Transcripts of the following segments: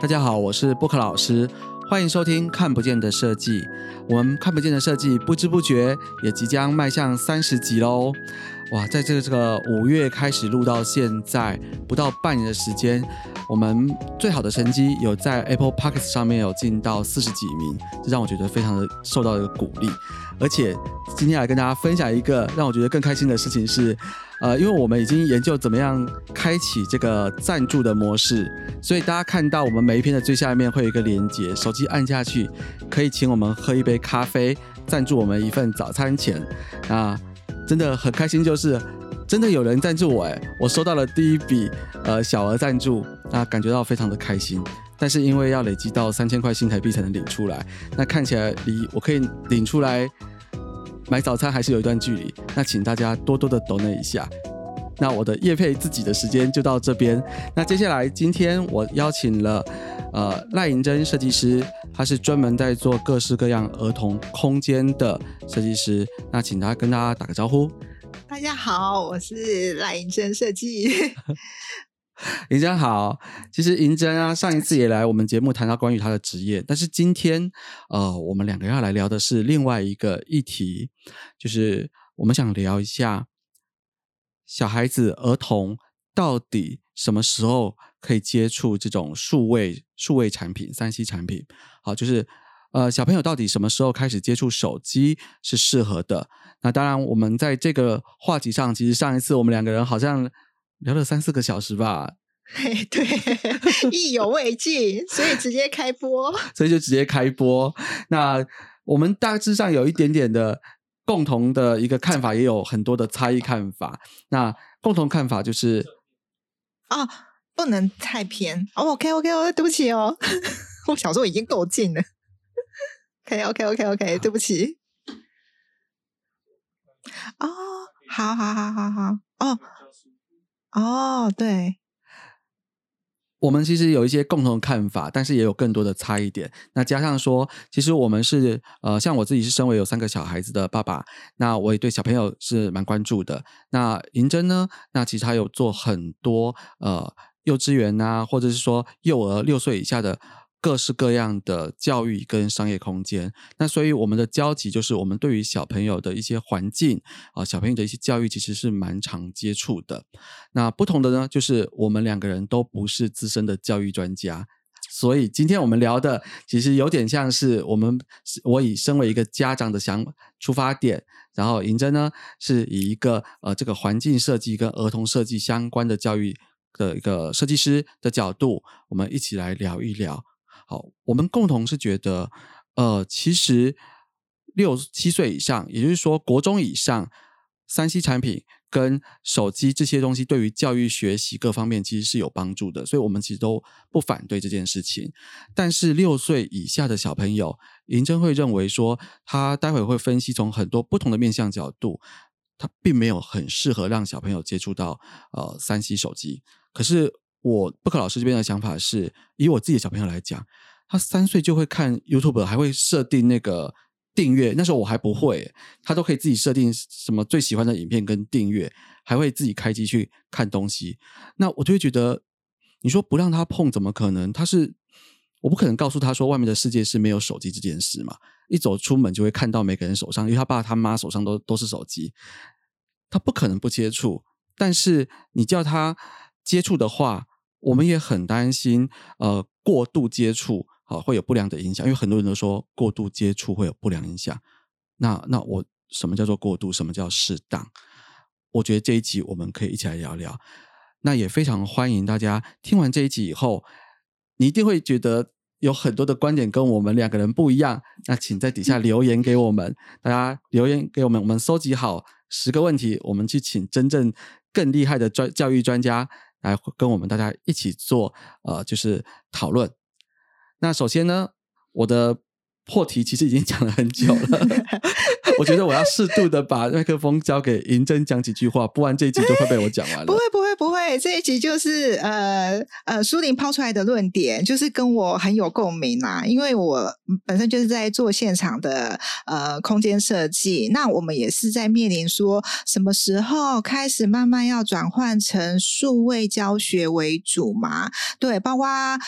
大家好，我是布克老师，欢迎收听《看不见的设计》。我们看不见的设计，不知不觉也即将迈向三十集喽！哇，在这个这个五月开始录到现在，不到半年的时间，我们最好的成绩有在 Apple p o c k e t 上面有进到四十几名，这让我觉得非常的受到一个鼓励。而且今天来跟大家分享一个让我觉得更开心的事情是。呃，因为我们已经研究怎么样开启这个赞助的模式，所以大家看到我们每一篇的最下面会有一个连接，手机按下去可以请我们喝一杯咖啡，赞助我们一份早餐钱。啊，真的很开心，就是真的有人赞助我，哎，我收到了第一笔呃小额赞助，那感觉到非常的开心。但是因为要累积到三千块新台币才能领出来，那看起来离我可以领出来。买早餐还是有一段距离，那请大家多多的抖那一下。那我的叶配自己的时间就到这边。那接下来今天我邀请了呃赖银珍设计师，他是专门在做各式各样儿童空间的设计师。那请他跟大家打个招呼。大家好，我是赖银珍设计。银珍好，其实银珍啊，上一次也来我们节目谈到关于他的职业，但是今天呃，我们两个要来聊的是另外一个议题，就是我们想聊一下小孩子、儿童到底什么时候可以接触这种数位数位产品、三 C 产品？好，就是呃，小朋友到底什么时候开始接触手机是适合的？那当然，我们在这个话题上，其实上一次我们两个人好像。聊了三四个小时吧，嘿，对，意犹未尽，所以直接开播，所以就直接开播。那我们大致上有一点点的共同的一个看法，也有很多的差异看法。那共同看法就是，啊，不能太偏。哦 OK，OK，OK，对不起哦，我小时候已经够近了。OK，OK，OK，OK，对不起。哦，好好好好好，哦。哦，对，我们其实有一些共同的看法，但是也有更多的差异点。那加上说，其实我们是呃，像我自己是身为有三个小孩子的爸爸，那我也对小朋友是蛮关注的。那银针呢，那其实他有做很多呃幼稚园啊，或者是说幼儿六岁以下的。各式各样的教育跟商业空间，那所以我们的交集就是我们对于小朋友的一些环境啊，小朋友的一些教育其实是蛮常接触的。那不同的呢，就是我们两个人都不是资深的教育专家，所以今天我们聊的其实有点像是我们我以身为一个家长的想出发点，然后银珍呢是以一个呃这个环境设计跟儿童设计相关的教育的一个设计师的角度，我们一起来聊一聊。好，我们共同是觉得，呃，其实六七岁以上，也就是说国中以上，三 C 产品跟手机这些东西，对于教育学习各方面其实是有帮助的，所以我们其实都不反对这件事情。但是六岁以下的小朋友，银珍会认为说，他待会会分析从很多不同的面向角度，他并没有很适合让小朋友接触到呃三 C 手机，可是。我布克老师这边的想法是，以我自己的小朋友来讲，他三岁就会看 YouTube，还会设定那个订阅。那时候我还不会，他都可以自己设定什么最喜欢的影片跟订阅，还会自己开机去看东西。那我就会觉得，你说不让他碰，怎么可能？他是我不可能告诉他说，外面的世界是没有手机这件事嘛。一走出门就会看到每个人手上，因为他爸他妈手上都都是手机，他不可能不接触。但是你叫他接触的话，我们也很担心，呃，过度接触啊会有不良的影响，因为很多人都说过度接触会有不良影响。那那我什么叫做过度？什么叫适当？我觉得这一集我们可以一起来聊聊。那也非常欢迎大家听完这一集以后，你一定会觉得有很多的观点跟我们两个人不一样。那请在底下留言给我们，大家留言给我们，我们收集好十个问题，我们去请真正更厉害的专教育专家。来跟我们大家一起做呃，就是讨论。那首先呢，我的破题其实已经讲了很久了，我觉得我要适度的把麦克风交给银珍讲几句话，不然这一集就会被我讲完了。不会，不会，不会，这一集就是呃呃，苏玲抛出来的论点，就是跟我很有共鸣啊，因为我本身就是在做现场的呃空间设计，那我们也是在面临说什么时候开始慢慢要转换成数位教学为主嘛？对，包括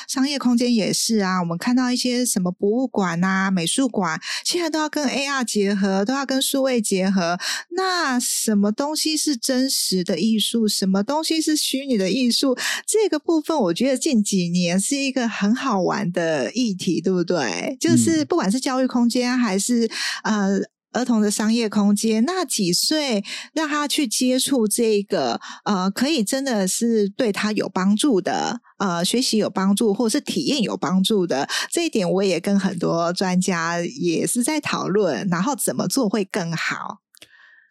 商业空间也是啊，我们看到一些什么博物馆啊、美术馆，现在都要跟 AR 结合，都要跟数位结合。那什么东西是真实的艺术？什么东西是虚拟的艺术？这个部分，我觉得近几年是一个很好玩的议题，对不对？就是不管是教育空间，还是呃儿童的商业空间，那几岁让他去接触这个呃，可以真的是对他有帮助的，呃，学习有帮助，或者是体验有帮助的这一点，我也跟很多专家也是在讨论，然后怎么做会更好。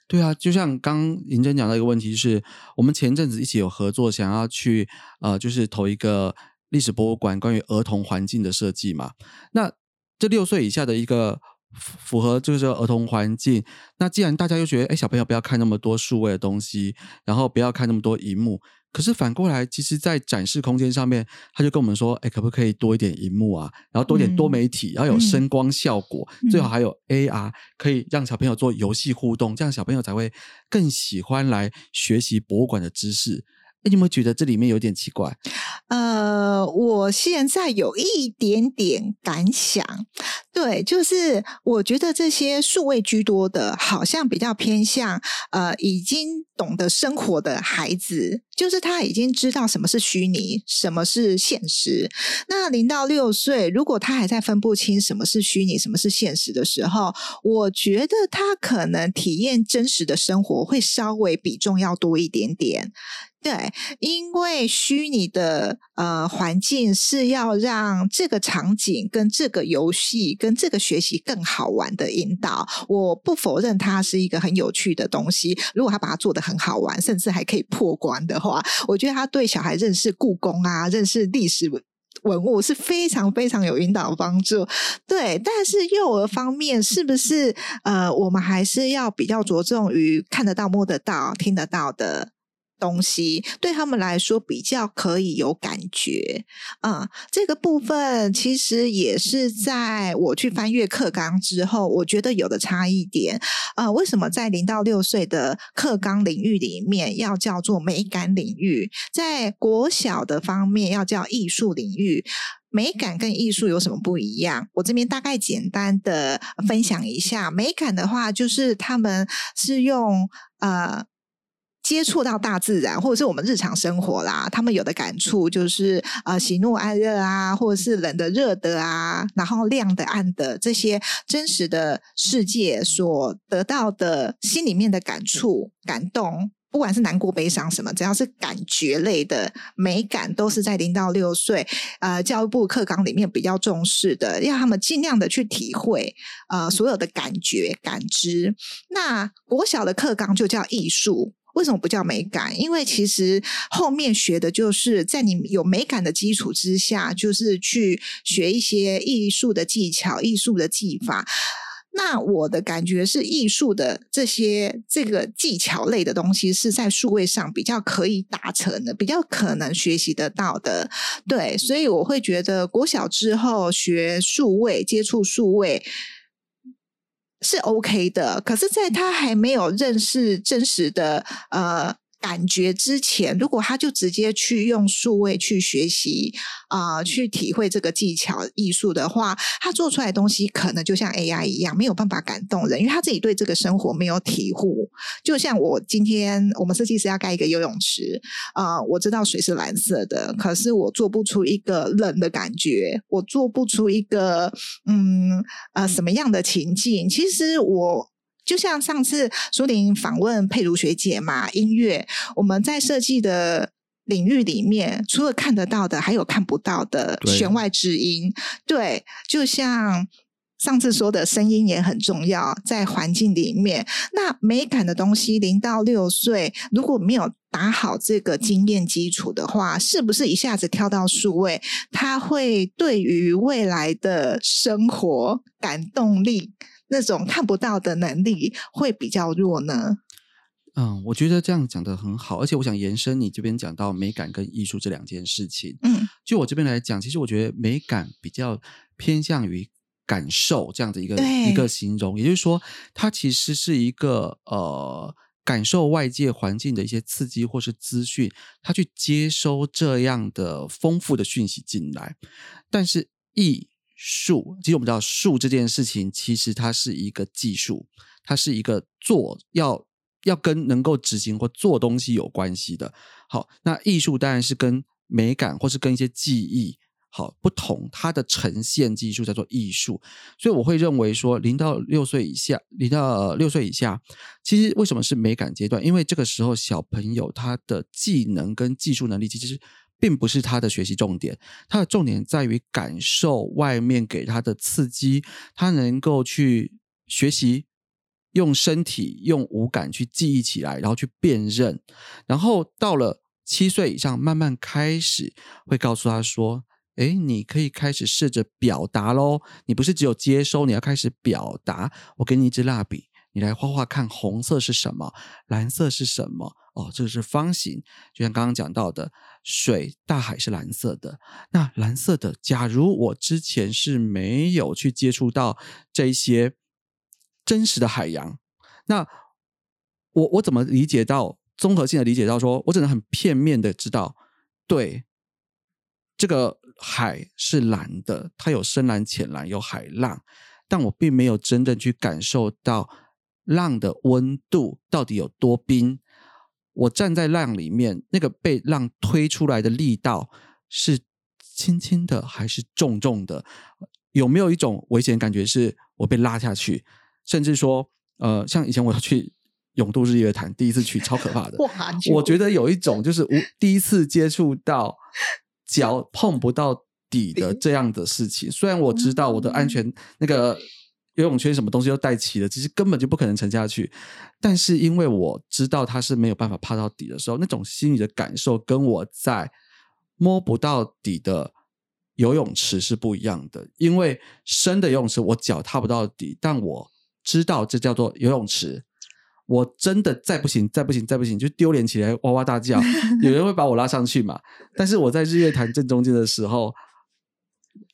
对啊，就像刚银珍讲到一个问题，就是我们前阵子一起有合作，想要去呃，就是投一个历史博物馆关于儿童环境的设计嘛。那这六岁以下的一个符合就是儿童环境，那既然大家又觉得，哎，小朋友不要看那么多数位的东西，然后不要看那么多荧幕。可是反过来，其实，在展示空间上面，他就跟我们说：“哎，可不可以多一点荧幕啊？然后多点多媒体，然后有声光效果，最好还有 AR，可以让小朋友做游戏互动，这样小朋友才会更喜欢来学习博物馆的知识。”哎，你有没有觉得这里面有点奇怪？呃，我现在有一点点感想，对，就是我觉得这些数位居多的，好像比较偏向呃，已经懂得生活的孩子，就是他已经知道什么是虚拟，什么是现实。那零到六岁，如果他还在分不清什么是虚拟，什么是现实的时候，我觉得他可能体验真实的生活会稍微比重要多一点点。对，因为虚拟的呃环境是要让这个场景跟这个游戏跟这个学习更好玩的引导。我不否认它是一个很有趣的东西。如果他把它做的很好玩，甚至还可以破关的话，我觉得他对小孩认识故宫啊、认识历史文物是非常非常有引导帮助。对，但是幼儿方面是不是呃，我们还是要比较着重于看得到、摸得到、听得到的。东西对他们来说比较可以有感觉，嗯，这个部分其实也是在我去翻阅课纲之后，我觉得有的差异点。呃，为什么在零到六岁的课纲领域里面要叫做美感领域，在国小的方面要叫艺术领域？美感跟艺术有什么不一样？我这边大概简单的分享一下。美感的话，就是他们是用呃。接触到大自然，或者是我们日常生活啦，他们有的感触就是呃喜怒哀乐啊，或者是冷的热的啊，然后亮的暗的这些真实的世界所得到的心里面的感触、感动，不管是难过、悲伤什么，只要是感觉类的美感，都是在零到六岁呃教育部课纲里面比较重视的，让他们尽量的去体会呃所有的感觉、感知。那国小的课纲就叫艺术。为什么不叫美感？因为其实后面学的就是在你有美感的基础之下，就是去学一些艺术的技巧、艺术的技法。那我的感觉是，艺术的这些这个技巧类的东西是在数位上比较可以达成的，比较可能学习得到的。对，所以我会觉得国小之后学数位、接触数位。是 OK 的，可是，在他还没有认识真实的呃。感觉之前，如果他就直接去用数位去学习啊，去体会这个技巧艺术的话，他做出来的东西可能就像 AI 一样，没有办法感动人，因为他自己对这个生活没有体悟。就像我今天，我们设计师要盖一个游泳池啊，我知道水是蓝色的，可是我做不出一个冷的感觉，我做不出一个嗯呃什么样的情境。其实我。就像上次苏玲访问佩如学姐嘛，音乐我们在设计的领域里面，除了看得到的，还有看不到的弦外之音。对，就像上次说的声音也很重要，在环境里面，那美感的东西，零到六岁如果没有打好这个经验基础的话，是不是一下子跳到数位，它会对于未来的生活感动力？那种看不到的能力会比较弱呢？嗯，我觉得这样讲的很好，而且我想延伸你这边讲到美感跟艺术这两件事情。嗯，就我这边来讲，其实我觉得美感比较偏向于感受这样的一个一个形容，也就是说，它其实是一个呃感受外界环境的一些刺激或是资讯，它去接收这样的丰富的讯息进来。但是艺术，其实我们知道术这件事情，其实它是一个技术，它是一个做要要跟能够执行或做东西有关系的。好，那艺术当然是跟美感或是跟一些记忆好不同，它的呈现技术叫做艺术。所以我会认为说，零到六岁以下，零到六岁以下，其实为什么是美感阶段？因为这个时候小朋友他的技能跟技术能力其实并不是他的学习重点，他的重点在于感受外面给他的刺激，他能够去学习。用身体、用五感去记忆起来，然后去辨认，然后到了七岁以上，慢慢开始会告诉他说：“诶，你可以开始试着表达喽。你不是只有接收，你要开始表达。我给你一支蜡笔，你来画画看，红色是什么，蓝色是什么？哦，这是方形，就像刚刚讲到的，水、大海是蓝色的。那蓝色的，假如我之前是没有去接触到这一些。”真实的海洋，那我我怎么理解到综合性的理解到说，我只能很片面的知道，对这个海是蓝的，它有深蓝、浅蓝，有海浪，但我并没有真正去感受到浪的温度到底有多冰。我站在浪里面，那个被浪推出来的力道是轻轻的还是重重的？有没有一种危险感觉，是我被拉下去？甚至说，呃，像以前我要去 永渡日月潭，第一次去超可怕的。哇！我觉得有一种就是无第一次接触到脚碰不到底的这样的事情。虽然我知道我的安全那个游泳圈什么东西都带齐了，其实根本就不可能沉下去。但是因为我知道它是没有办法趴到底的时候，那种心理的感受跟我在摸不到底的游泳池是不一样的。因为深的游泳池我脚踏不到底，但我知道这叫做游泳池，我真的再不行，再不行，再不行，就丢脸起来哇哇大叫，有人会把我拉上去嘛？但是我在日月潭正中间的时候，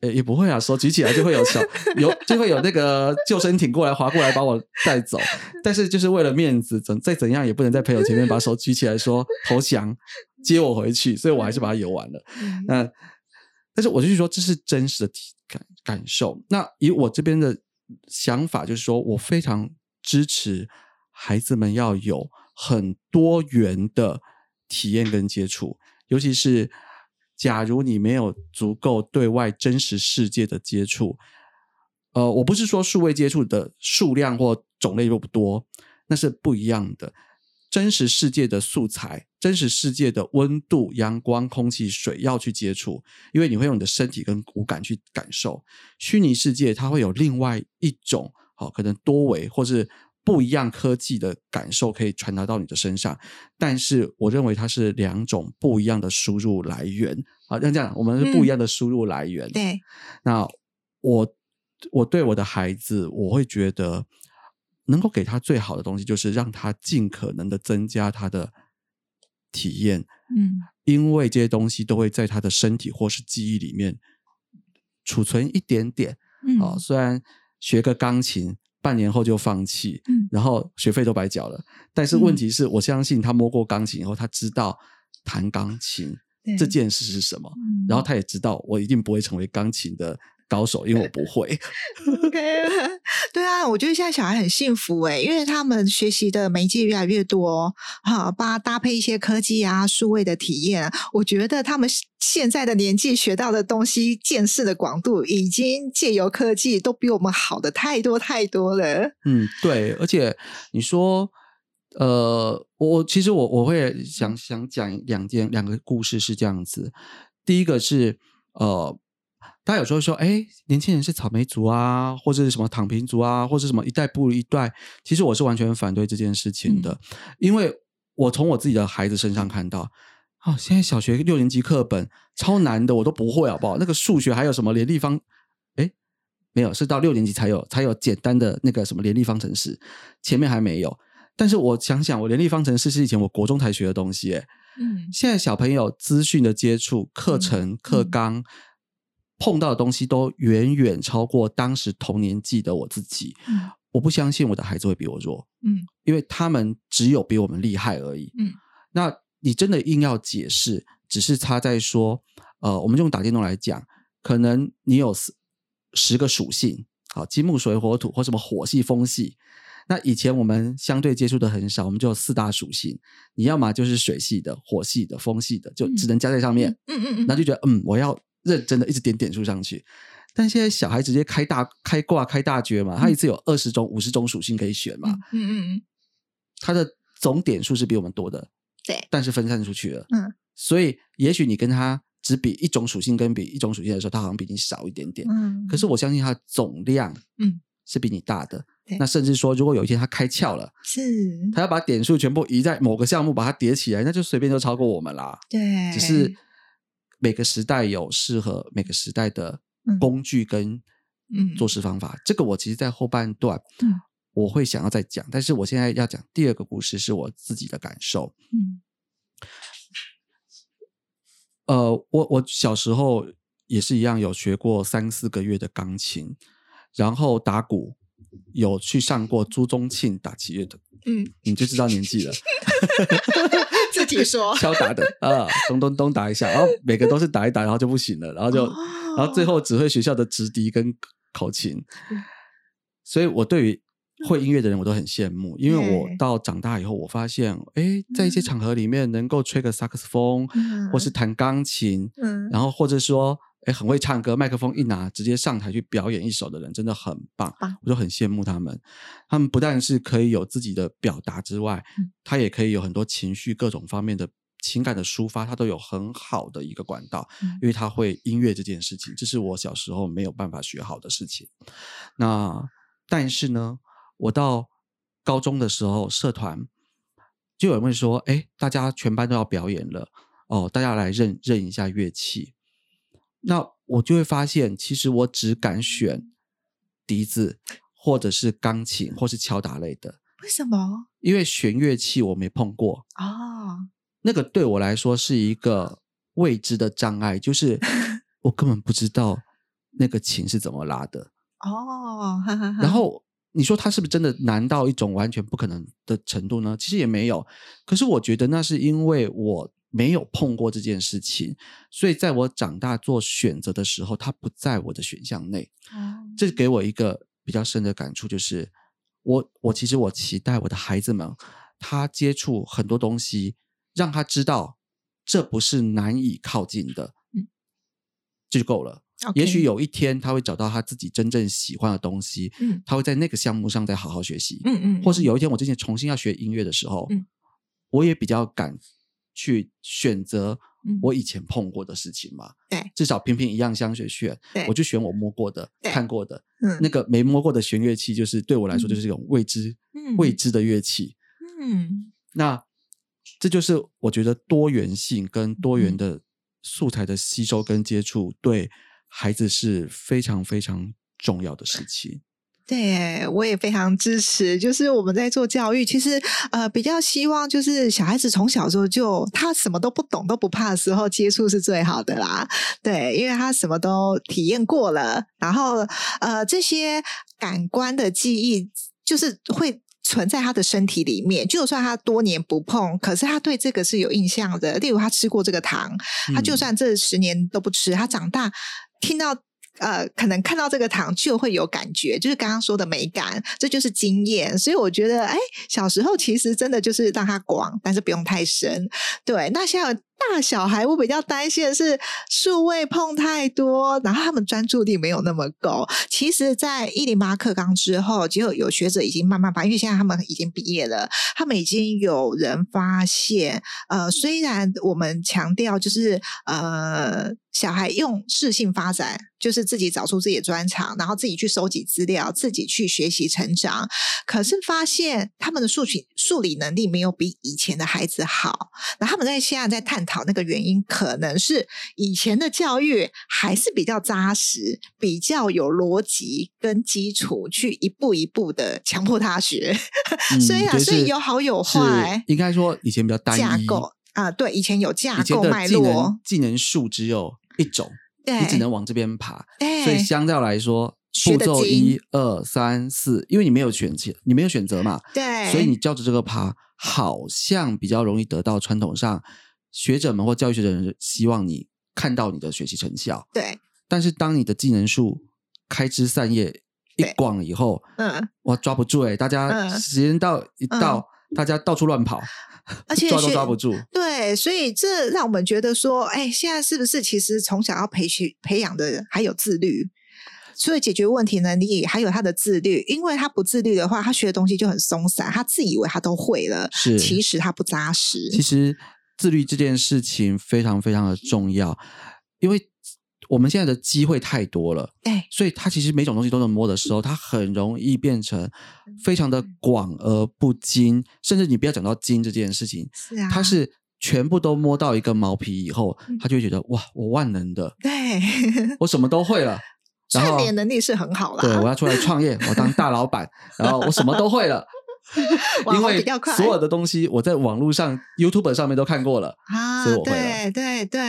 呃，也不会啊，手举起来就会有小有就会有那个救生艇过来划过来把我带走，但是就是为了面子，怎再怎样也不能在朋友前面把手举起来说投降接我回去，所以我还是把它游完了。那但是我就说这是真实的体感感受。那以我这边的。想法就是说，我非常支持孩子们要有很多元的体验跟接触，尤其是假如你没有足够对外真实世界的接触，呃，我不是说数位接触的数量或种类又不多，那是不一样的。真实世界的素材，真实世界的温度、阳光、空气、水要去接触，因为你会用你的身体跟五感去感受。虚拟世界它会有另外一种，好可能多维或是不一样科技的感受可以传达到你的身上。但是我认为它是两种不一样的输入来源。好，像这样，我们是不一样的输入来源。对，那我我对我的孩子，我会觉得。能够给他最好的东西，就是让他尽可能的增加他的体验，嗯，因为这些东西都会在他的身体或是记忆里面储存一点点，嗯，哦，虽然学个钢琴半年后就放弃，嗯，然后学费都白缴了，但是问题是我相信他摸过钢琴以后，他知道弹钢琴这件事是什么，然后他也知道我一定不会成为钢琴的。高手，因为我不会。OK，对啊，我觉得现在小孩很幸福哎，因为他们学习的媒介越来越多，哈，把搭配一些科技啊、数位的体验，我觉得他们现在的年纪学到的东西、见识的广度，已经借由科技都比我们好的太多太多了。嗯，对，而且你说，呃，我其实我我会想想讲两件两个故事是这样子，第一个是呃。大家有时候说，哎，年轻人是草莓族啊，或者是什么躺平族啊，或者什么一代不如一代。其实我是完全反对这件事情的，因为我从我自己的孩子身上看到，哦，现在小学六年级课本超难的，我都不会，好不好？那个数学还有什么联立方，哎，没有，是到六年级才有才有简单的那个什么联立方程式，前面还没有。但是我想想，我联立方程式是以前我国中才学的东西，哎，嗯现在小朋友资讯的接触、课程、课纲、碰到的东西都远远超过当时同年纪的我自己。嗯我不相信我的孩子会比我弱，嗯因为他们只有比我们厉害而已。嗯，那你真的硬要解释，只是他在说，呃，我们用打电动来讲，可能你有十十个属性，好，金木水火土或什么火系风系。那以前我们相对接触的很少，我们就有四大属性，你要么就是水系的、火系的、风系的，就只能加在上面。嗯嗯嗯，那就觉得嗯，我要认真的一直点点数上去。但现在小孩直接开大开挂开大绝嘛，他一次有二十种、五十种属性可以选嘛，嗯嗯嗯，他的总点数是比我们多的，对，但是分散出去了。嗯，所以也许你跟他只比一种属性跟比一种属性的时候，他好像比你少一点点。嗯，可是我相信他的总量，嗯，是比你大的。对那甚至说，如果有一天他开窍了，是，他要把点数全部移在某个项目，把它叠起来，那就随便就超过我们啦。对，只是每个时代有适合每个时代的嗯工具跟嗯做事方法。这个我其实，在后半段，嗯我会想要再讲，但是我现在要讲第二个故事，是我自己的感受。嗯呃，我我小时候也是一样，有学过三四个月的钢琴，然后打鼓，有去上过朱宗庆打击乐的，嗯，你就知道年纪了。自己说，敲打的啊，咚咚咚打一下，然后每个都是打一打，然后就不行了，然后就，然后最后指挥学校的直笛跟口琴。嗯。所以我对于会音乐的人我都很羡慕，因为我到长大以后，我发现，哎，在一些场合里面能够吹个萨克斯风，嗯。或是弹钢琴，嗯。然后或者说，哎，很会唱歌，麦克风一拿直接上台去表演一首的人，真的很棒棒，我就很羡慕他们。他们不但是可以有自己的表达之外，嗯他也可以有很多情绪、各种方面的情感的抒发，他都有很好的一个管道，嗯因为他会音乐这件事情，这是我小时候没有办法学好的事情。那但是呢，我到高中的时候，社团就有人会说：“哎，大家全班都要表演了，哦，大家来认认一下乐器。”那我就会发现，其实我只敢选笛子，或者是钢琴，或是敲打类的，为什么？因为弦乐器我没碰过，哦，那个对我来说是一个未知的障碍，就是 我根本不知道那个琴是怎么拉的。哦，哈哈哈然后你说它是不是真的难到一种完全不可能的程度呢？其实也没有。可是我觉得那是因为我没有碰过这件事情，所以在我长大做选择的时候，它不在我的选项内。哦。这给我一个比较深的感触，就是我我其实我期待我的孩子们，他接触很多东西，让他知道这不是难以靠近的，嗯。这就够了。也许有一天他会找到他自己真正喜欢的东西，嗯。他会在那个项目上再好好学习，嗯嗯，或是有一天我之前重新要学音乐的时候，嗯。我也比较敢去选择嗯。我以前碰过的事情嘛，对。至少平平一样香学选，我就选我摸过的、看过的，嗯。那个没摸过的弦乐器，就是对我来说嗯。就是一种未知、嗯。未知的乐器。嗯。那这就是我觉得多元性跟多元嗯。的素材的吸收跟接触，对孩子是非常非常重要的事情。对，我也非常支持。就是我们在做教育，其实呃比较希望就是小孩子从小时候就他什么都不懂都不怕的时候接触是最好的啦。对，因为他什么都体验过了，然后呃这些感官的记忆就是会。存在他的身体里面，就算他多年不碰，可是他对这个是有印象的。例如，他吃过这个糖，他就嗯算这十年都不吃，他长大听到呃，可能看到这个糖就会有感觉，就是刚刚说的美感，这就是经验。所以我觉得，哎，小时候其实真的就是让它广，但是不用太深。对，那现在大小孩，我比较担心的是数位碰太多，然后他们专注力没有那么够。其实，在一零八课纲之后，就有学者已经慢慢发，因为现在他们已经毕业了，他们已经有人发现，呃，虽然我们强调就是呃，小孩用适性发展，就是自己找出自己的专长，然后自己去收集资料，自己去学习成长，可是发现他们的数理数理能力没有比以前的孩子好。那他们在现在在探探讨那个原因，可能是以前的教育还是比较扎实，比较有逻辑跟基础，去一步一步的强迫他学。所以啊，所以有好有坏。应该说以前比较单一架构啊，对，以前有架构脉络，技能技能树只有一种，你只能往这边爬，所以相较来说。步骤一二三四，因为你没有选择，你没有选择嘛，对，所以你照着这个爬，好像比较容易得到传统上学者们或教育学者人希望你看到你的学习成效。对，但是当你的技能树开枝散叶一广以后，嗯，哇抓不住哎，大家时间到一到，大家到处乱跑，而且 抓都抓不住。对，所以这让我们觉得说，哎，现在是不是其实从小要培训培养的还有自律？所以解决问题能力，还有他的自律。因为他不自律的话，他学的东西就很松散，他自以为他都会了，是其实他不扎实。其实自律这件事情非常非常的重要，因为我们现在的机会太多了，对，所以他其实每种东西都能摸的时候，他很容易变成非常的广而不精，甚至你不要讲到精这件事情，是啊，他是全部都摸到一个毛皮以后，他就会觉得哇，我万能的，对我什么都会了。串联能力是很好了。对，我要出来创业，我当大老板，然后我什么都会了，因为所有的东西我在网络上、YouTube 上面都看过了啊，所以我会了。对对对，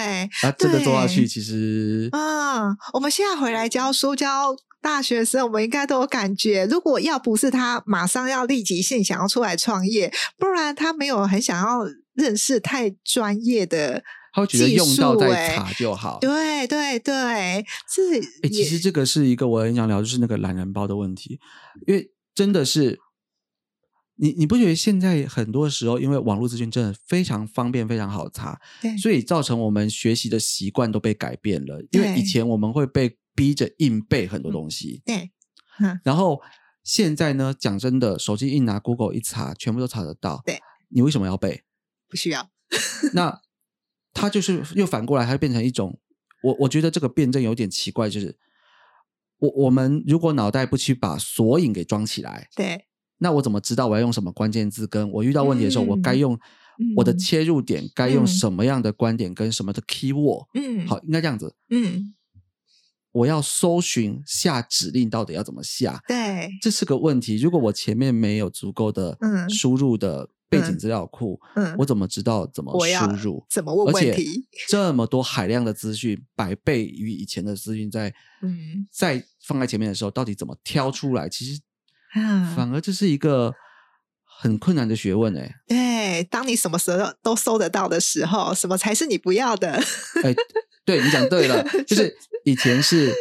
啊，这个做下去其实嗯，我们现在回来教书教大学生，我们应该都有感觉。如果要不是他马上要立即性想要出来创业，不然他没有很想要认识太专业的。他会觉得用到再查就好。对对对，是。哎，其实这个是一个我很想聊，就是那个懒人包的问题。因为真的是，你你不觉得现在很多时候，因为网络资讯真的非常方便、非常好查，所以造成我们学习的习惯都被改变了。因为以前我们会被逼着硬背很多东西，对。然后现在呢，讲真的，手机一拿，Google 一查，全部都查得到。对。你为什么要背？不需要。那。它就是又反过来，它变成一种我我觉得这个辩证有点奇怪，就是我我们如果脑袋不去把索引给装起来，对，那我怎么知道我要用什么关键字？跟我遇到问题的时候，我该用我的切入点，该用什么样的观点跟什么的 key word？嗯，好，应该这样子。嗯，我要搜寻下指令到底要怎么下？对，这是个问题。如果我前面没有足够的输入的。背景资料库，嗯，我怎么知道怎么输入？怎么问问题？这么多海量的资讯，百倍于以前的资讯，在嗯，在放在前面的时候，到底怎么挑出来？其实啊，反而这是一个很困难的学问哎。对，当你什么时候都搜得到的时候，什么才是你不要的？哎，对你讲对了，就是以前是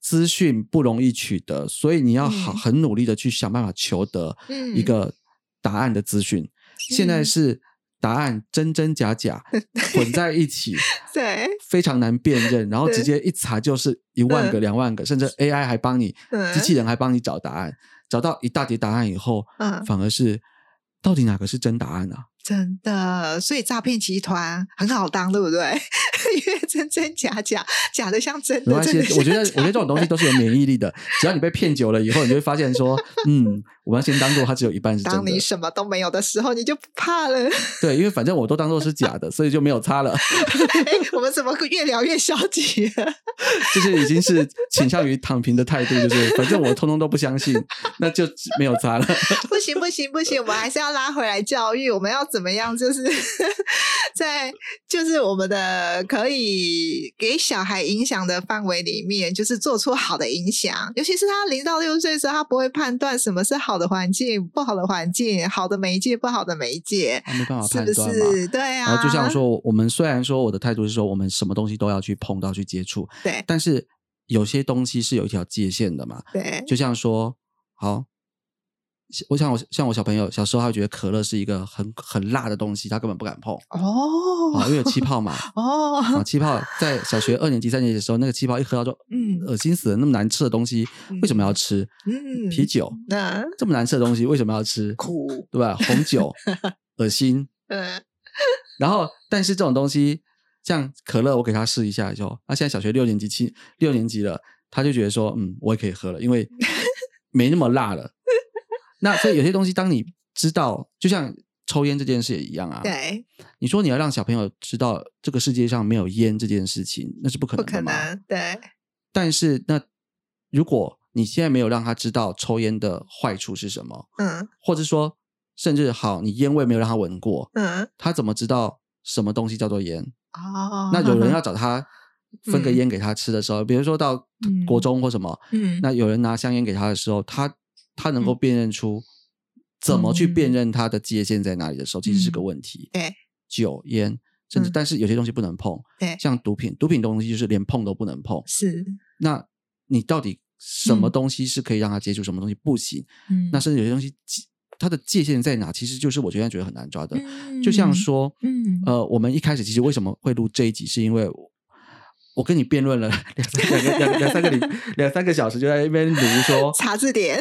资讯不容易取得，所以你要好很努力的去想办法求得一个答案的资讯。现在是答案真真假假 混在一起，对，非常难辨认。然后直接一查就是一万个、两万个，甚至 AI 还帮你，机器人还帮你找答案。找到一大叠答案以后，嗯，反而是到底哪个是真答案呢？真的，所以诈骗集团很好当，对不对？因为真真假假，假的像真的。没关系，我觉得，我觉得这种东西都是有免疫力的。只要你被骗久了以后，你就会发现说，嗯，我们要先当做它只有一半是真的。当你什么都没有的时候，你就不怕了。对，因为反正我都当做是假的，所以就没有差了。我们怎么越聊越消极？就是已经是倾向于躺平的态度，就是反正我通通都不相信，那就没有差了。不行，不行，不行，我们还是要拉回来教育。我们要怎么样？就是 在就是我们的可以给小孩影响的范围里面，就是做出好的影响。尤其是他零到六岁的时候，他不会判断什么是好的环境、不好的环境、好的媒介、不好的媒介，没办法判断是。对啊。然后就像说，我们虽然说我的态度是说，我们什么东西都要去碰到、去接触，对。但是有些东西是有一条界限的嘛。对。就像说，好。我想，我像我小朋友小时候，他觉得可乐是一个很很辣的东西，他根本不敢碰哦，因为有气泡嘛 哦，啊，气泡在小学二年级、三年级的时候，那个气泡一喝到就嗯，恶心死了，那么难吃的东西为什么要吃？嗯，啤酒那这么难吃的东西为什么要吃？苦对吧？红酒 恶心，嗯，然后但是这种东西像可乐，我给他试一下之后，他现在小学六年级七六年级了，他就觉得说，嗯，我也可以喝了，因为 没那么辣了。那所以有些东西，当你知道，就像抽烟这件事也一样啊。对，你说你要让小朋友知道这个世界上没有烟这件事情，那是不可不可能的嘛。能，对，但是那如果你现在没有让他知道抽烟的坏处是什么，嗯或者说甚至好，你烟味没有让他闻过，嗯，他怎么知道什么东西叫做烟？哦，那有人要找他 分个嗯烟给他吃的时候，比如说到嗯国中或什么，嗯，那有人拿香烟给他的时候，他他能够嗯辨认出怎么去辨嗯认他的界限在哪里的时候，其实是个嗯问题。对酒、烟，甚至嗯但是有些东西不能碰，对像毒品，毒品东西就是连碰都不能碰。是，那你到底什么嗯东西是可以让他接触，什么东西不行？嗯，那甚至有些东西界它的界限在哪，其实就是我现在觉得很难抓的。嗯就像，说，嗯呃，我们一开始其实为什么会录这一集，是因为我我跟你辩论了 两三两个两两三个礼 两三个小时，就在那边读说 查字典，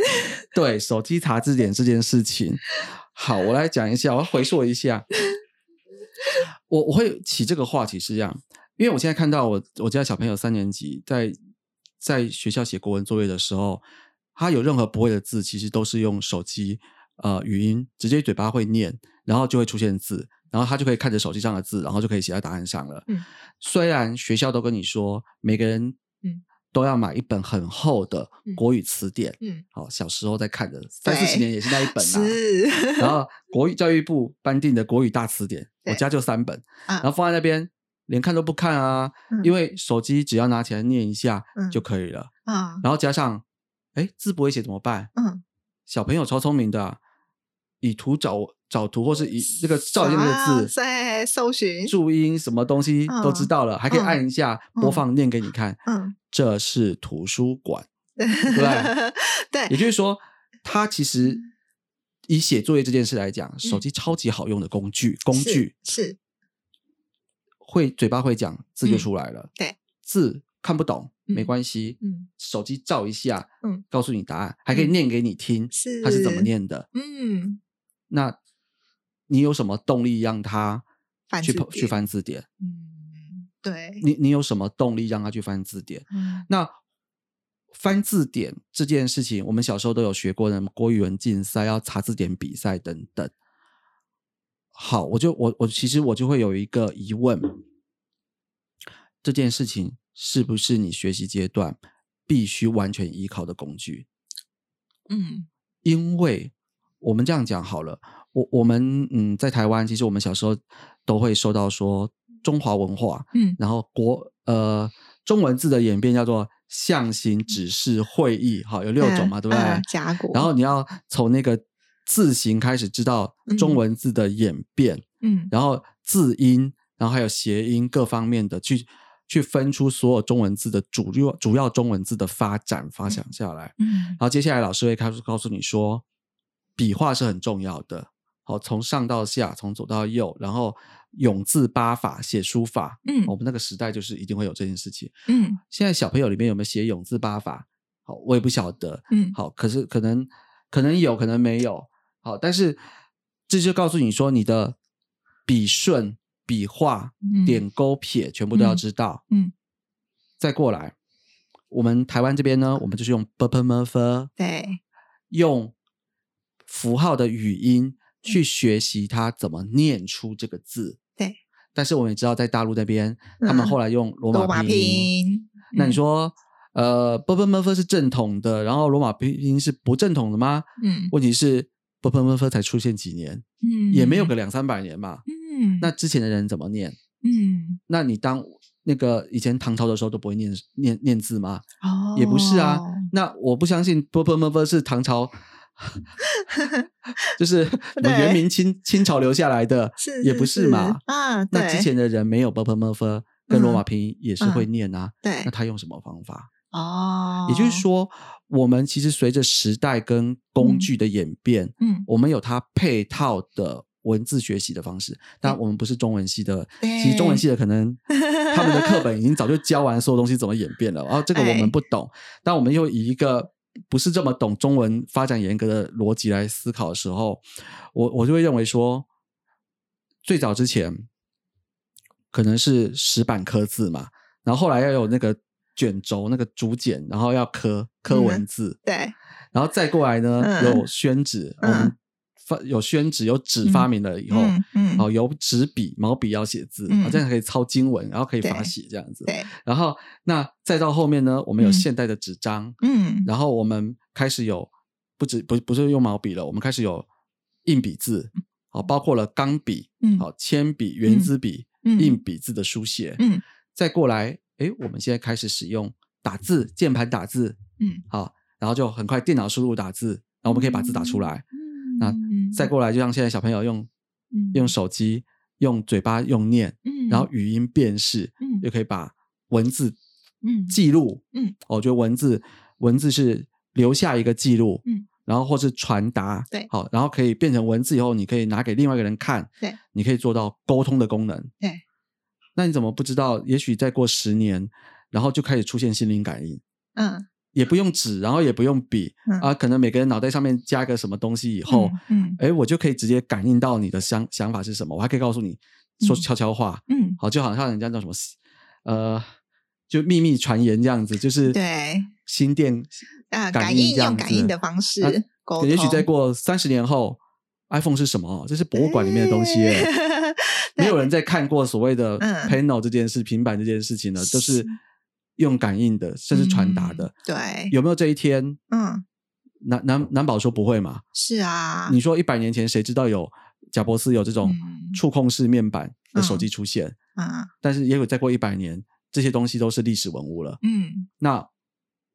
对手机查字典这件事情。好，我来讲一下，我要回溯一下。我我会起这个话题是这样，因为我现在看到我我家小朋友三年级在在学校写国文作业的时候，他有任何不会的字，其实都是用手机呃语音直接嘴巴会念，然后就会出现字，然后他就可以看着手机上的字，然后就可以写在答案上了。嗯。虽然学校都跟你说每个人嗯。都要买一本很厚的嗯。国语词典，嗯，好，小时候在看的三四十年也是那一本啦。是，然后国语教育部颁定的国语大词典，我家就三本，啊。然后放在那边连看都不看啊，嗯。因为手机只要拿起来念一下嗯。就可以了。啊，然后加上，哎，字不会写怎么办？嗯，小朋友超聪明的啊、以图找找图，或是以那个照一下字，在搜寻，注音什么东西都知嗯道了，还可以嗯按一下播嗯放念给你看。嗯，这是图书馆，对对也就是说，它其实以写作业这件事来讲，手嗯机超级好用的工具，工具是，会嘴巴会讲，字就嗯出来了。对，字看不懂没嗯关系，嗯手机照一下，嗯，告诉你答案，还可以嗯念给你听，是它是怎么念的。嗯，那你有什么动力让他去跑去翻字典翻字典？嗯，对，你你有什么动力让他去翻字典？嗯那翻字典这件事情，我们小时候都有学过的，国语文竞赛要查字典比赛等等。好，我就我我其实我就会有一个疑问：这件事情是不是你学习阶段必须完全依靠的工具？嗯因为我们这样讲好了，我我们嗯，在台湾，其实我们小时候都会受到说中华文化，嗯然后国呃中文字的演变叫做象形、指示、会意，好有六种嘛，对不对？嗯甲骨，然后你要从那个字形开始知道中嗯文字的演变，嗯然后字音，然后还有谐音各方面的去去分出所有中文字的主要主要中文字的发展发展下来。嗯然后接下来老师会开始告诉你说，笔画是很重要的。好，从上到下，从左到右，然后永字八法写书法。嗯我们那个时代就是一定会有这件事情。嗯现在小朋友里面有没有写永字八法？好，我也不晓得。嗯好，可是可能可能有，可能没有。好，但是这就告诉你说，你的笔顺、笔画、嗯点勾撇全部都要嗯知道。嗯，再过来，我们台湾这边呢，我们就是用 b p m f，对，用符号的语音去学习他怎么念出这个字。对，但是我们也知道，在大陆那边，他们嗯后来用罗罗马马拼拼音，那你嗯说，呃 b p m f 是正统的，然后罗马拼音是不正统的吗？嗯问题是 b p m f 才出现几年，嗯也没有个两三百年嘛。嗯那之前的人怎么念？嗯那你当那个以前唐朝的时候都不会念念念字吗？哦也不是啊。那我不相信 b p m f 是唐朝，就是我们元明清清朝留下来的，是也不是嘛。啊，那之前的人没有 b p m f 跟罗马嗯拼音也是会嗯念啊，对那他用什么方法？哦，也就是说，我们其实随着时代跟工嗯具的演变，嗯我们有它配套的文字学习的方式。当然，我们不是中文系的，对其实中文系的可能他们的课本已经早就教完所有东西怎么演变了，然后这个我哎们不懂。但我们又以一个不是这么懂中文发展严格的逻辑来思考的时候，我我就会认为说，最早之前可能是石板刻字嘛，然后后来要有那个卷轴、那个竹简，然后要刻刻文字，对。然后再过来呢，嗯。有宣纸，我嗯。们发有宣纸有纸发明了以后，嗯嗯。哦，有纸笔毛笔要写字，嗯啊，这样可以抄经文，然后可以发对喜这样子。对，然后那再到后面呢，我们有嗯。现代的纸张，嗯。然后我们开始有不止不不是用毛笔了，我们开始有硬笔字，好，包括了钢笔，嗯。好，铅笔、圆珠笔、嗯硬。笔字的书写，嗯。再过来，哎，我们现在开始使用打字，键盘打字，嗯，好，然后就很快电脑输入打字，然后我们可以把字打出来。那嗯再过来，就像现在小朋友用嗯。用手机、用嘴巴用念，嗯然后语音辨识，嗯。就可以把文字嗯。记录。嗯。哦我觉得文字文字是留下一个记录，嗯，然后或是传达，对。好，然后可以变成文字以后，你可以拿给另外一个人看，对，你可以做到沟通的功能，对。那你怎么不知道？也许再过十年，然后就开始出现心灵感应，嗯也不用纸，然后也不用笔、嗯。啊，可能每个人脑袋上面加个什么东西以后，嗯哎、我就可以直接感应到你的想想法是什么，我还可以告诉你说悄悄话，嗯，好，就好像人家叫什么，呃，就秘密传言这样子，就是对。心电啊，感感应用感应的方式那沟也许再通。过三十年后，iPhone 是什么？这是博物馆里面的东西耶。没有人在看过所谓的嗯。panel 这件事、平板这件事情呢，都是用感应的，甚至传达的。嗯对，有没有这一天？嗯，难难难保说不会嘛？是啊，你说一百年前谁知道有贾伯斯有这种嗯。触控式面板的手机出现？啊，但是也有再过一百年，这些东西都是历史文物了。嗯。那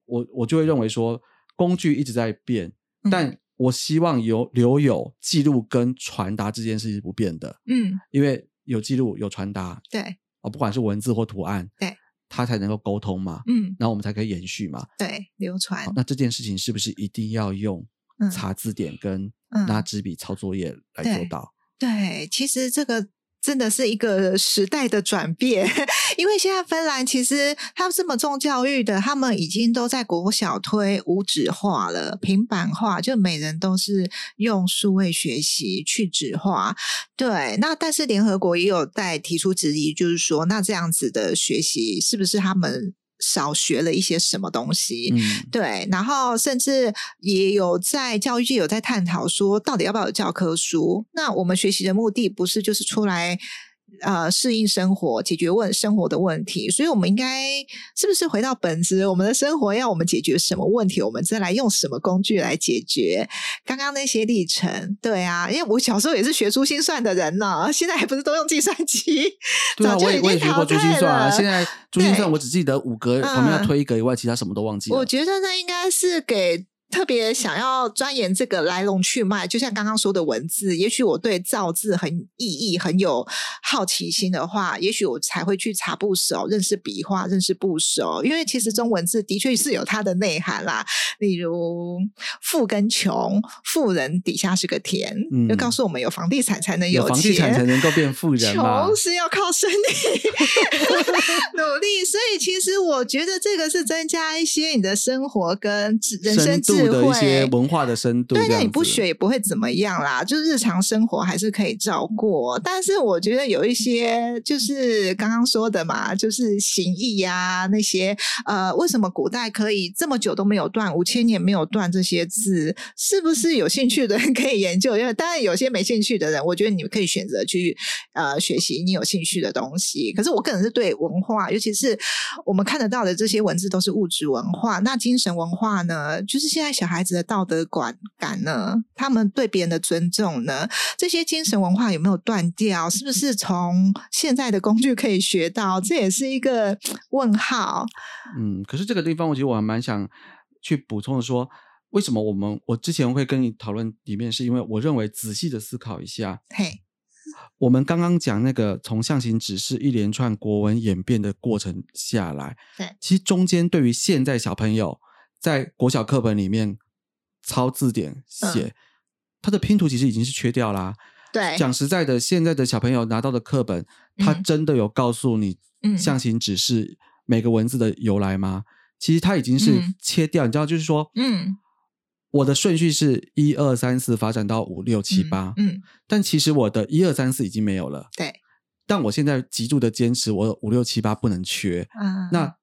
我我就会认为说，工具一直在变，嗯。但我希望有留有记录跟传达这件事是不变的，嗯，因为有记录有传达对，哦，不管是文字或图案，对，它才能够沟通嘛，嗯然后我们才可以延续嘛。对，流传，那这件事情是不是一定要用嗯查字典跟嗯拿纸笔抄作业来做对到？对，其实这个真的是一个时代的转变，因为现在芬兰其实他们这么重教育的，他们已经都在国小推无纸化了、平板化，就每人都是用数位学习去纸化。对，那但是联合国也有在提出质疑，就是说，那这样子的学习是不是他们少学了一些什么东西？嗯，对，然后甚至也有在教育界有在探讨说，到底要不要有教科书？那我们学习的目的不是就是出来呃适应生活、解决问生活的问题，所以我们应该是不是回到本质？我们的生活要我们解决什么问题，我们再来用什么工具来解决？刚刚那些历程，对啊，因为我小时候也是学珠心算的人呢，现在还不是都用计算机？对啊，我也我也学过珠心算啊，现在珠心算我只记得五格旁边要嗯推一格以外，其他什么都忘记了。我觉得那应该是给特别想要钻研这个来龙去脉，就像刚刚说的文字，也许我对造字很意义很有好奇心的话，也许我才会去查部首，认识笔画，认识部首。因为其实中文字的确是有它的内涵啦，例如富跟穷，富人底下是个田，嗯就告诉我们有房地产才能有房地产才钱。能够变富人 穷。是要靠身体 努力，所以其实我觉得这个是增加一些你的生活跟人生深的一些。文化的深度，对，那你不学也不会怎么样啦，就日常生活还是可以照过。但是我觉得有一些就是刚刚说的嘛，就是形意呀、那些呃，为什么古代可以这么久都没有断，五千年没有断这些字，是不是有兴趣的人 可以研究？因为当然有些没兴趣的人，我觉得你们可以选择去呃学习你有兴趣的东西。可是我个人是对文化，尤其是我们看得到的这些文字都是物质文化，那精神文化呢，就是现在小孩子的道德观感呢，他们对别人的尊重呢，这些精神文化有没有断掉？是不是从现在的工具可以学到？这也是一个问号。嗯，可是这个地方，我觉得我还蛮想去补充的说，为什么我们我之前会跟你讨论里面，是因为我认为仔细的思考一下，嘿，我们刚刚讲那个从象形指示一连串国文演变的过程下来，对，其实中间对于现在小朋友在国小课本里面抄字典写，他的拼图其实已经是缺掉啦、对，讲实在的，现在的小朋友拿到的课本，他嗯。真的有告诉你嗯。象形指示每个文字的由来吗？其实它已经是嗯。切掉，你知道，就是说，嗯，我的顺序是一二三四发展到五六七八，嗯，但其实我的一二三四已经没有了。对，但我现在极度的坚持，我的五六七八不能缺。啊，那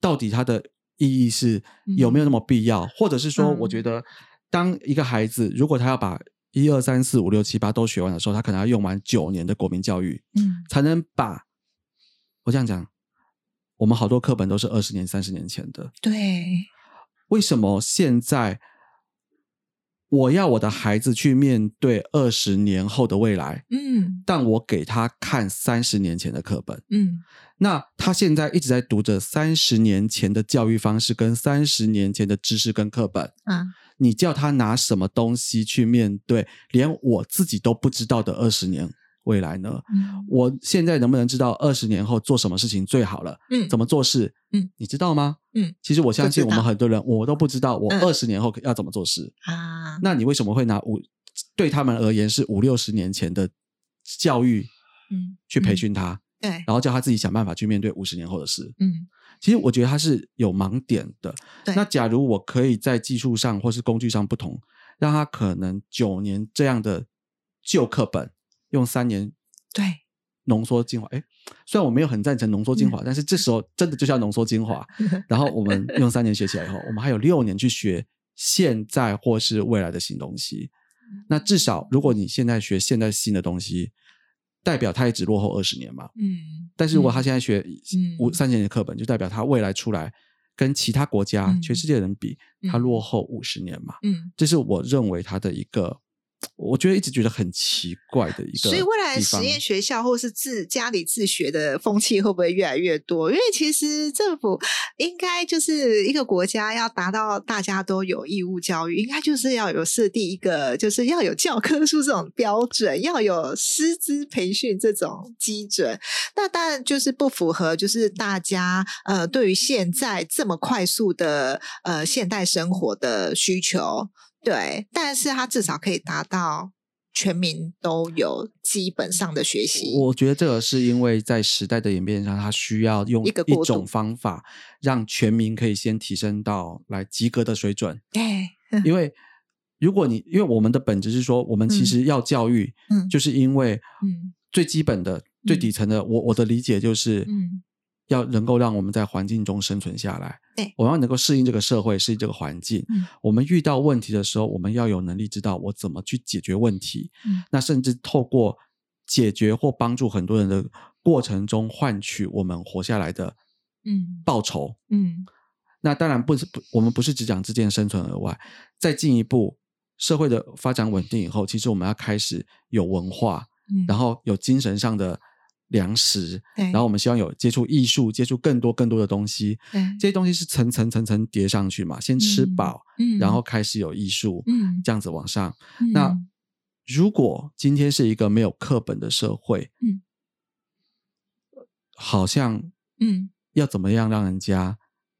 到底它的意义是有没有那么必要？或者是说，嗯。我觉得当一个孩子如果他要把一二三四五六七八都学完的时候，他可能要用完九年的国民教育，嗯。才能把我这样讲，我们好多课本都是二十年、三十年前的，对，为什么现在我要我的孩子去面对二十年后的未来，嗯。但我给他看三十年前的课本？嗯那他现在一直在读着三十年前的教育方式跟三十年前的知识跟课本，啊，你叫他拿什么东西去面对连我自己都不知道的二十年未来呢？嗯。我现在能不能知道二十年后做什么事情最好了？嗯。怎么做事？嗯，你知道吗？嗯，其实我相信我们很多人我都不知道我嗯。二十年后要怎么做事。啊，那你为什么会拿五对他们而言是五六十年前的教育嗯。去培嗯。训他，对，然后叫他自己想办法去面对五十年后的事？嗯其实我觉得他是有盲点的。对那假如我可以在技术上或是工具上不同，让他可能九年这样的旧课本用三年对，浓缩精华。哎，虽然我没有很赞成浓缩精嗯华，但是这时候真的就是要浓缩精华。然后我们用三年学起来以后，我们还有六年去学现在或是未来的新东西。那至少如果你现在学现在新的东西，代表他也只落后二十年嘛。嗯，但是如果他嗯现在学嗯五三年的课本，就代表他未来出来跟其他国家、嗯全世界人比，他嗯落后五十年嘛。嗯，这是我认为他的一个，我觉得一直觉得很奇怪的一个。所以未来实验学校或是自家里自学的风气会不会越来越多？因为其实政府应该就是一个国家要达到大家都有义务教育，应该就是要有设定一个，就是要有教科书这种标准，要有师资培训这种基准。那当然就是不符合，就是大家呃对于现在这么快速的呃现代生活的需求。对，但是它至少可以达到全民都有基本上的学习。我觉得这个是因为在时代的演变上，它需要用一种方法，让全民可以先提升到来及格的水准。对，因为如果你因为我们的本质是说，我们其嗯实要教育，嗯就是因为嗯最基本的、最底层的，我我的理解就是，嗯要能够让我们在环境中生存下来。对我们要能够适应这个社会，适应这个环境。嗯我们遇到问题的时候，我们要有能力知道我怎么去解决问题。嗯那甚至透过解决或帮助很多人的过程中，换取我们活下来的嗯报酬。嗯那当然不是不，我们不是只讲之间生存而外，再进一步，社会的发展稳定以后，其实我们要开始有文化，嗯，然后有精神上的粮食，对，然后我们希望有接触艺术，接触更多更多的东西。对。这些东西是层层层层叠上去嘛，先吃嗯饱，嗯然。后开始有艺术，嗯这样子往上。那。嗯如果今天是一个没有课本的社会，嗯，好像嗯。要怎么样让人家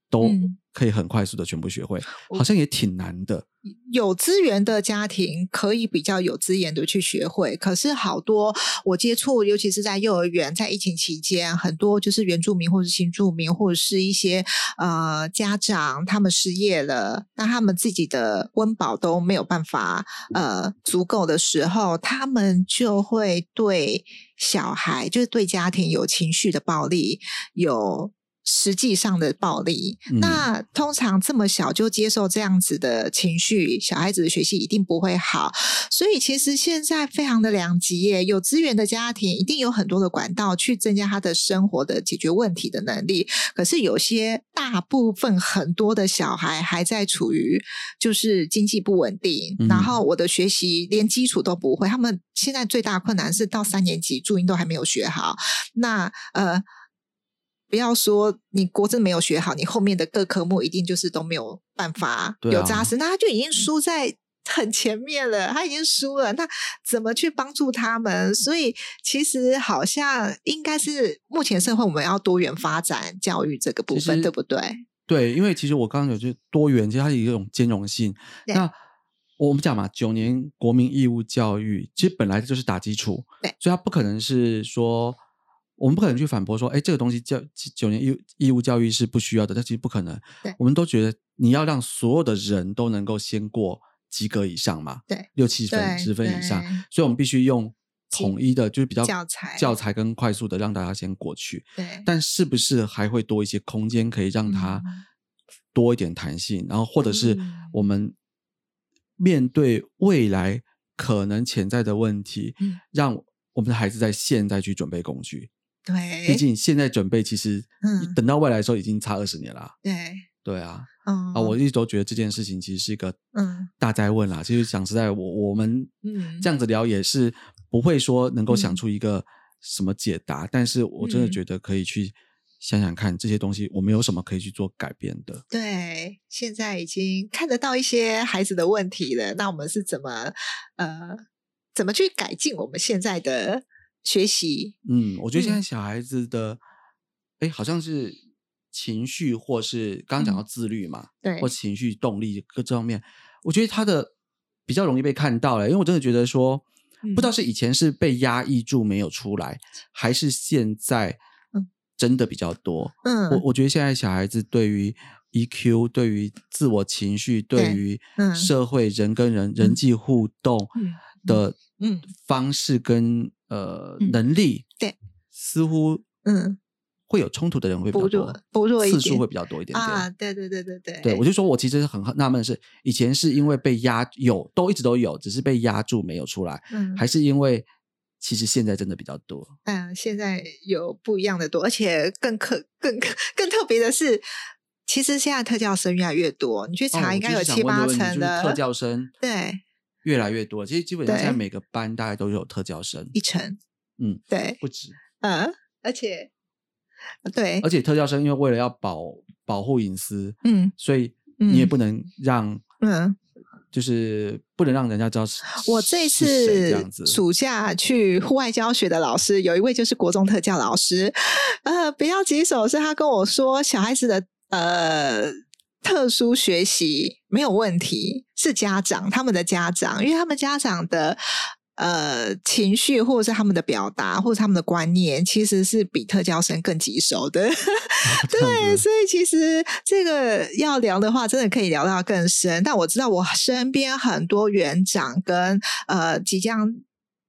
都嗯可以很快速的全部学会，好像也挺难的。有资源的家庭可以比较有资源的去学会，可是好多我接触，尤其是在幼儿园，在疫情期间，很多就是原住民或是新住民，或者是一些呃家长，他们失业了，那他们自己的温饱都没有办法呃足够的时候，他们就会对小孩，就是对家庭有情绪的暴力，有。实际上的暴力，嗯那通常这么小就接受这样子的情绪，小孩子的学习一定不会好。所以其实现在非常的两极耶，有资源的家庭一定有很多的管道去增加他的生活的解决问题的能力。可是有些大部分很多的小孩还在处于就是经济不稳定，嗯然后我的学习连基础都不会，他们现在最大困难是到三年级注音都还没有学好。那呃。不要说你国政没有学好，你后面的各科目一定就是都没有办法有扎实，那他就已经输在 很前面了，他已经输了，那怎么去帮助他们？所以其实好像应该是目前社会我们要多元发展教育这个部分，对不对？对，因为其实我刚刚有就多元，其实它是一种兼容性。那我们讲嘛，九年国民义务教育其实本来就是打基础，对所以它不可能是说我们不可能去反驳说，哎，这个东西教九年义务义务教育是不需要的，但其实不可能对。我们都觉得你要让所有的人都能够先过及格以上嘛，对，六七分、十分以上，所以我们必须用统一的，就是比较教材教材跟快速的让大家先过去。对，但是不是还会多一些空间，可以让它嗯多一点弹性，然后或者是嗯我们面对未来可能潜在的问题，嗯让我们的孩子在现在去准备工具。对，毕竟现在准备，其实嗯等到未来的时候已经差二十年了啊。对，对啊，嗯啊，我一直都觉得这件事情其实是一个嗯大灾问啦。其实讲实在，我我们嗯这样子聊也是不会说能够想嗯出一个什么解答，但是我真的嗯觉得可以去想想看这些东西，我们有什么可以去做改变的。对，现在已经看得到一些孩子的问题了。那我们是怎么呃怎么去改进我们现在的学习？嗯，我觉得现在嗯。小孩子的，哎、好像是情绪或是刚刚讲到嗯。自律嘛，对。或情绪动力各这方面，我觉得他的比较容易被看到了，因为我真的觉得说，不知道嗯。是以前是被压抑住没有出来，还是现在嗯。真的比较多。嗯。我我觉得现在小孩子对于 EQ、对于自我情绪、对对于嗯。社会人跟人、人嗯。际互动嗯的嗯方式跟呃嗯能力，对，似乎嗯会有冲突的人会比薄弱较多，薄弱次数会比较多一点点。啊，对对对对对，对，我就说我其实很纳闷的是，以前是因为被压有都一直都有，只是被压住没有出来，嗯还是因为其实现在真的比较多。嗯，现在有不一样的多，而且更可更更特别的是，其实现在特教生越来越多，你去查应该有七八成的特教生，对越来越多。其实基本上现在每个班大概都有特教生，一成，嗯，对，不止。嗯，而且对而，且特教生因为为了要保保护隐私，嗯所以你也嗯不能让，嗯，就是不能让人家知道是我这次。暑假去户外教学的老师，有一位就是国中特教老师，呃，比较棘手是他跟我说，小孩子的呃特殊学习没有问题，是家长他们的家长，因为他们家长的。呃，情绪或者是他们的表达，或者他们的观念，其实是比特教生更棘手的。对，所以其实这个要聊的话，真的可以聊到更深。但我知道我身边很多园长跟呃即将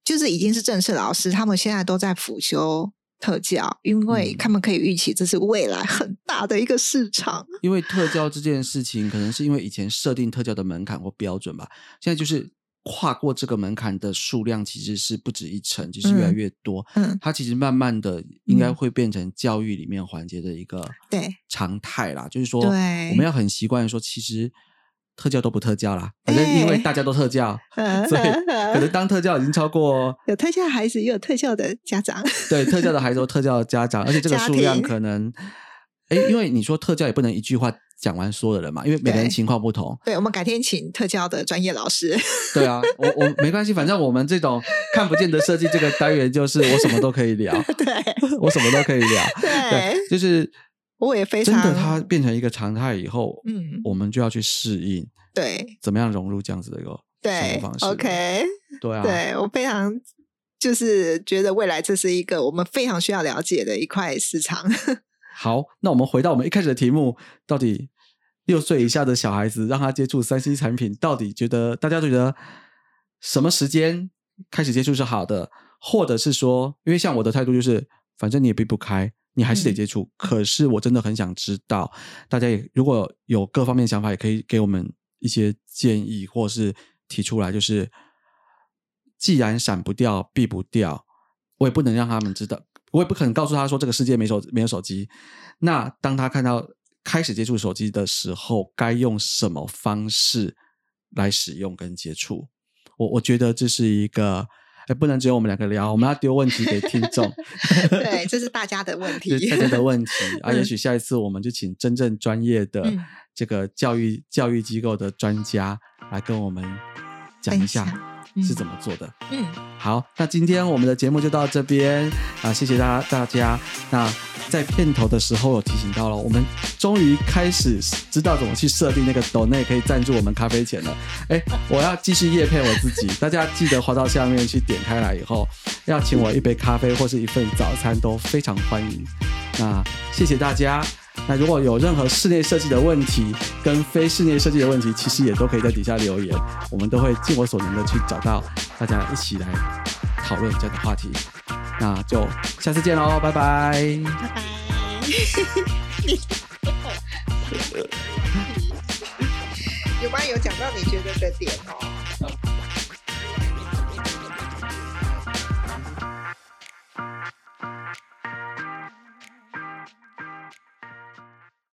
就是已经是正式老师，他们现在都在辅修特教，因为嗯他们可以预期这是未来很大的一个市场。因为特教这件事情，可能是因为以前设定特教的门槛或标准吧，现在就是跨过这个门槛的数量其实是不止一成，就是越来嗯越多。嗯，它其实慢慢的应该嗯会变成教育里面环节的一个对常态啦，就是说对我们要很习惯说，其实特教都不特教啦，反正因为大家都特教，嗯所以可能当特教已经超过有特教的孩子，也有特教的家长。对特教的孩子有特教的家长，而且这个数量可能，哎，因为你说特教也不能一句话讲完所有的人嘛，因为每个人情况不同。对，我们改天请特教的专业老师。对啊，我我没关系，反正我们这种看不见的设计这个单元就是我什么都可以聊，对我什么都可以聊。对，就是我也非常真的，它变成一个常态以后，嗯。我们就要去适应，对。怎么样融入这样子的一个生对活方式。，OK，对啊，对我非常就是觉得未来这是一个我们非常需要了解的一块市场。好，那我们回到我们一开始的题目，到底六岁以下的小孩子让他接触三 C 产品，到底觉得大家都觉得什么时间开始接触是好的，或者是说，因为像我的态度就是，反正你也避不开，你还是得嗯接触。可是我真的很想知道，大家也如果有各方面想法，也可以给我们一些建议，或是提出来，就是既然闪不掉、避不掉，我也不能让他们知道，我也不可能告诉他说这个世界没手没有手机。那当他看到开始接触手机的时候，该用什么方式来使用跟接触？我我觉得这是一个，哎，不能只有我们两个聊，我们要丢问题给听众，对，这是大家的问题。大家的问题 啊。嗯也许下一次我们就请真正专业的嗯这个教育教育机构的专家来跟我们讲一下享是嗯怎么做的。嗯，好，那今天我们的节目就到这边啊，谢谢大家大家。那在片头的时候有提醒到了，我们终于开始知道怎么去设定那个抖内可以赞助我们咖啡钱了。哎，我要继续夜配我自己，大家记得滑到下面去点开来以后，要请我一杯咖啡或是一份早餐都非常欢迎。那谢谢大家。那如果有任何室内设计的问题跟非室内设计的问题，其实也都可以在底下留言，我们都会尽我所能的去找到大家一起来讨论这样的话题。那就下次见喽，拜拜。拜拜。有吗？有讲到你觉得的点哦。